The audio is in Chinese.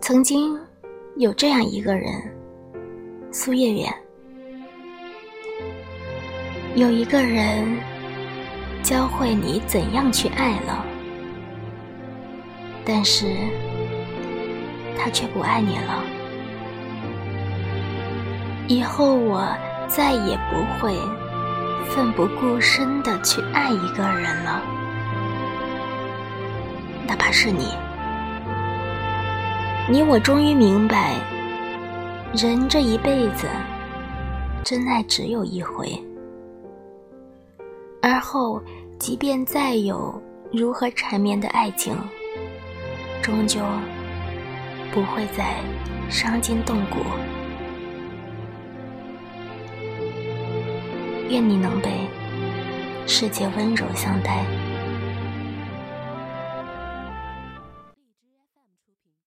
曾经有这样一个人，苏月月。有一个人教会你怎样去爱了，但是他却不爱你了。以后我再也不会奋不顾身的去爱一个人了，哪怕是你。你我终于明白，人这一辈子，真爱只有一回。而后，即便再有如何缠绵的爱情，终究不会再伤筋动骨。愿你能被世界温柔相待。